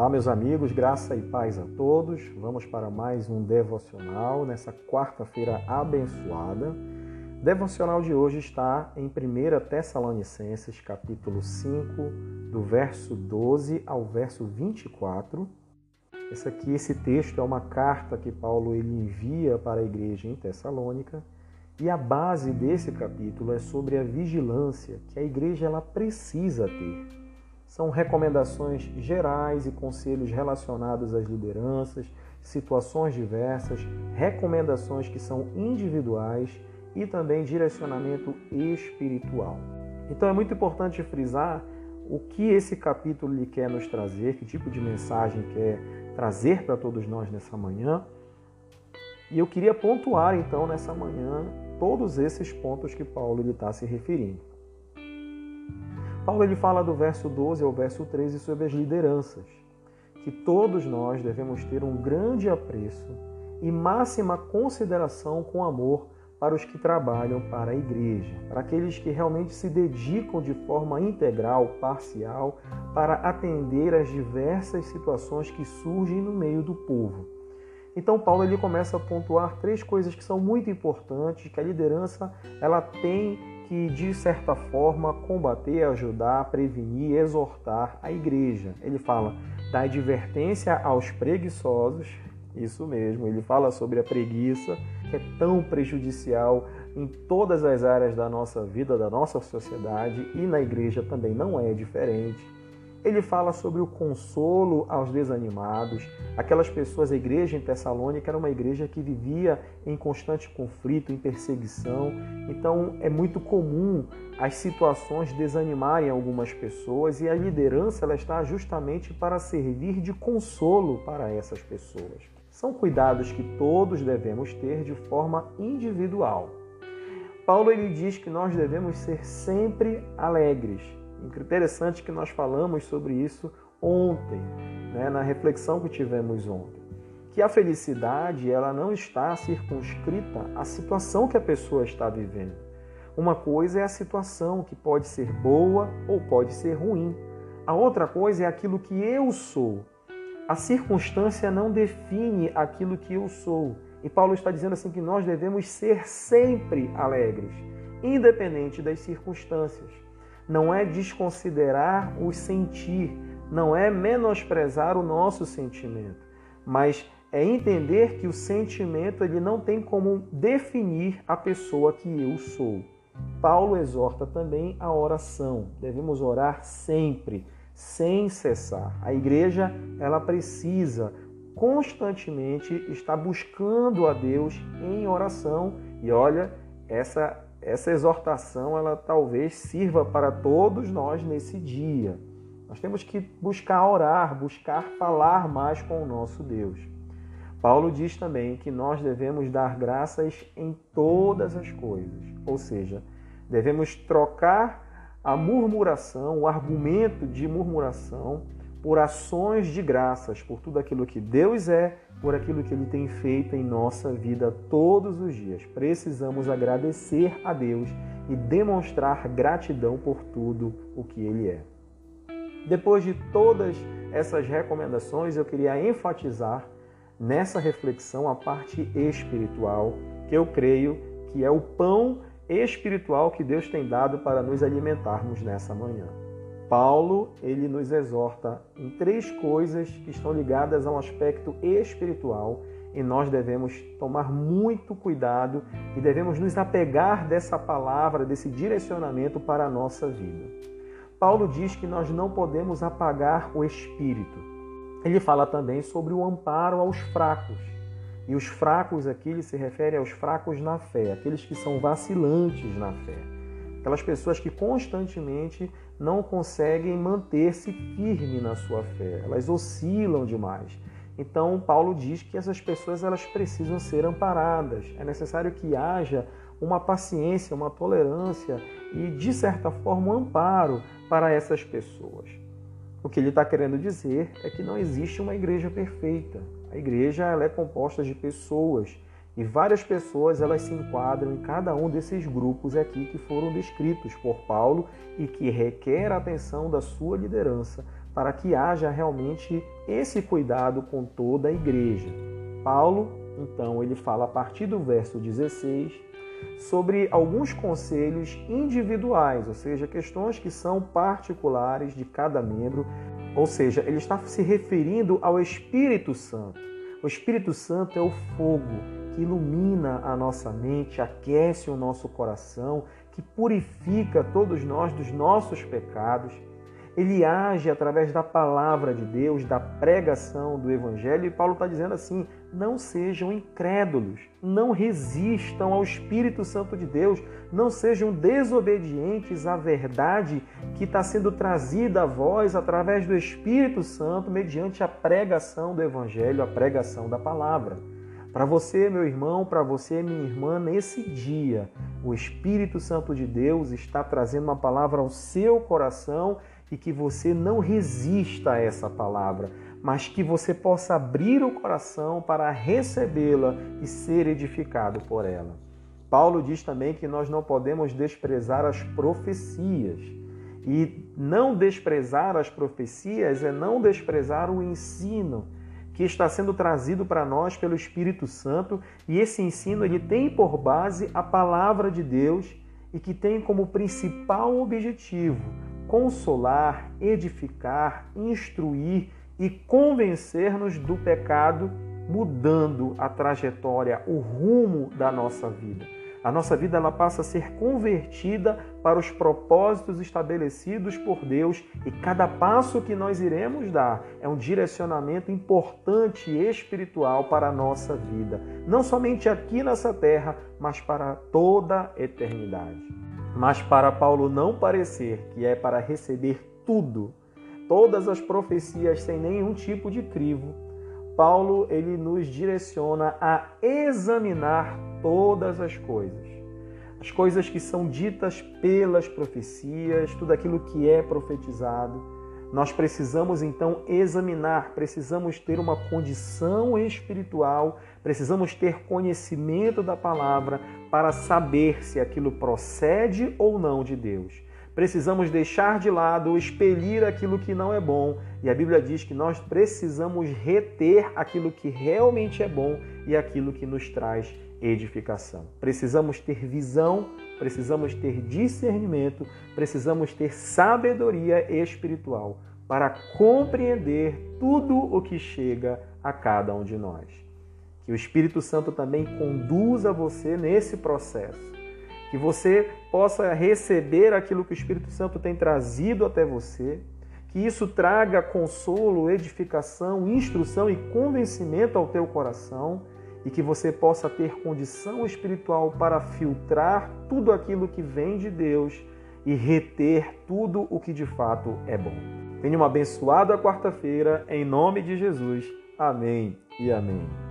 Olá, meus amigos, graça e paz a todos. Vamos para mais um devocional nessa quarta-feira abençoada. Devocional de hoje está em 1 Tessalonicenses, capítulo 5, do verso 12 ao verso 24. Esse aqui, esse texto é uma carta que Paulo ele envia para a igreja em Tessalônica, e a base desse capítulo é sobre a vigilância que a igreja ela precisa ter são recomendações gerais e conselhos relacionados às lideranças, situações diversas, recomendações que são individuais e também direcionamento espiritual. Então é muito importante frisar o que esse capítulo lhe quer nos trazer, que tipo de mensagem quer trazer para todos nós nessa manhã. E eu queria pontuar então nessa manhã todos esses pontos que Paulo está se referindo. Paulo ele fala do verso 12 ao verso 13 sobre as lideranças, que todos nós devemos ter um grande apreço e máxima consideração com amor para os que trabalham para a igreja, para aqueles que realmente se dedicam de forma integral, parcial, para atender às diversas situações que surgem no meio do povo. Então Paulo ele começa a pontuar três coisas que são muito importantes, que a liderança ela tem que, de certa forma, combater, ajudar, prevenir, exortar a igreja. Ele fala da advertência aos preguiçosos, isso mesmo, ele fala sobre a preguiça, que é tão prejudicial em todas as áreas da nossa vida, da nossa sociedade e na igreja também não é diferente. Ele fala sobre o consolo aos desanimados, aquelas pessoas, a igreja em Tessalônica era uma igreja que vivia em constante conflito, em perseguição. Então é muito comum as situações desanimarem algumas pessoas e a liderança ela está justamente para servir de consolo para essas pessoas. São cuidados que todos devemos ter de forma individual. Paulo ele diz que nós devemos ser sempre alegres Interessante que nós falamos sobre isso ontem, né, na reflexão que tivemos ontem. Que a felicidade ela não está circunscrita à situação que a pessoa está vivendo. Uma coisa é a situação, que pode ser boa ou pode ser ruim. A outra coisa é aquilo que eu sou. A circunstância não define aquilo que eu sou. E Paulo está dizendo assim que nós devemos ser sempre alegres, independente das circunstâncias não é desconsiderar o sentir, não é menosprezar o nosso sentimento, mas é entender que o sentimento ele não tem como definir a pessoa que eu sou. Paulo exorta também a oração. Devemos orar sempre, sem cessar. A igreja, ela precisa constantemente estar buscando a Deus em oração. E olha, essa essa exortação ela talvez sirva para todos nós nesse dia. Nós temos que buscar orar, buscar falar mais com o nosso Deus. Paulo diz também que nós devemos dar graças em todas as coisas, ou seja, devemos trocar a murmuração, o argumento de murmuração, por ações de graças, por tudo aquilo que Deus é, por aquilo que Ele tem feito em nossa vida todos os dias. Precisamos agradecer a Deus e demonstrar gratidão por tudo o que Ele é. Depois de todas essas recomendações, eu queria enfatizar nessa reflexão a parte espiritual, que eu creio que é o pão espiritual que Deus tem dado para nos alimentarmos nessa manhã. Paulo ele nos exorta em três coisas que estão ligadas a um aspecto espiritual e nós devemos tomar muito cuidado e devemos nos apegar dessa palavra, desse direcionamento para a nossa vida. Paulo diz que nós não podemos apagar o espírito. Ele fala também sobre o amparo aos fracos. E os fracos aqui ele se refere aos fracos na fé, aqueles que são vacilantes na fé. Aquelas pessoas que constantemente não conseguem manter-se firme na sua fé, elas oscilam demais. Então Paulo diz que essas pessoas elas precisam ser amparadas. É necessário que haja uma paciência, uma tolerância e de certa forma um amparo para essas pessoas. O que ele está querendo dizer é que não existe uma igreja perfeita. A igreja ela é composta de pessoas e várias pessoas elas se enquadram em cada um desses grupos aqui que foram descritos por Paulo e que requer a atenção da sua liderança para que haja realmente esse cuidado com toda a igreja. Paulo, então, ele fala a partir do verso 16 sobre alguns conselhos individuais, ou seja, questões que são particulares de cada membro, ou seja, ele está se referindo ao Espírito Santo. O Espírito Santo é o fogo que ilumina a nossa mente, aquece o nosso coração, que purifica todos nós dos nossos pecados. Ele age através da palavra de Deus, da pregação do Evangelho, e Paulo está dizendo assim: não sejam incrédulos, não resistam ao Espírito Santo de Deus, não sejam desobedientes à verdade que está sendo trazida a vós através do Espírito Santo, mediante a pregação do Evangelho, a pregação da palavra. Para você, meu irmão, para você, minha irmã, nesse dia, o Espírito Santo de Deus está trazendo uma palavra ao seu coração e que você não resista a essa palavra, mas que você possa abrir o coração para recebê-la e ser edificado por ela. Paulo diz também que nós não podemos desprezar as profecias. E não desprezar as profecias é não desprezar o ensino que está sendo trazido para nós pelo Espírito Santo, e esse ensino ele tem por base a palavra de Deus e que tem como principal objetivo consolar, edificar, instruir e convencer-nos do pecado, mudando a trajetória, o rumo da nossa vida. A nossa vida ela passa a ser convertida para os propósitos estabelecidos por Deus e cada passo que nós iremos dar é um direcionamento importante e espiritual para a nossa vida, não somente aqui nessa terra, mas para toda a eternidade. Mas para Paulo não parecer que é para receber tudo, todas as profecias sem nenhum tipo de crivo, Paulo ele nos direciona a examinar todas as coisas. As coisas que são ditas pelas profecias, tudo aquilo que é profetizado. Nós precisamos então examinar, precisamos ter uma condição espiritual, precisamos ter conhecimento da palavra para saber se aquilo procede ou não de Deus precisamos deixar de lado, expelir aquilo que não é bom. E a Bíblia diz que nós precisamos reter aquilo que realmente é bom e aquilo que nos traz edificação. Precisamos ter visão, precisamos ter discernimento, precisamos ter sabedoria espiritual para compreender tudo o que chega a cada um de nós. Que o Espírito Santo também conduza você nesse processo que você possa receber aquilo que o Espírito Santo tem trazido até você, que isso traga consolo, edificação, instrução e convencimento ao teu coração e que você possa ter condição espiritual para filtrar tudo aquilo que vem de Deus e reter tudo o que de fato é bom. Tenha uma abençoada quarta-feira, em nome de Jesus. Amém e amém.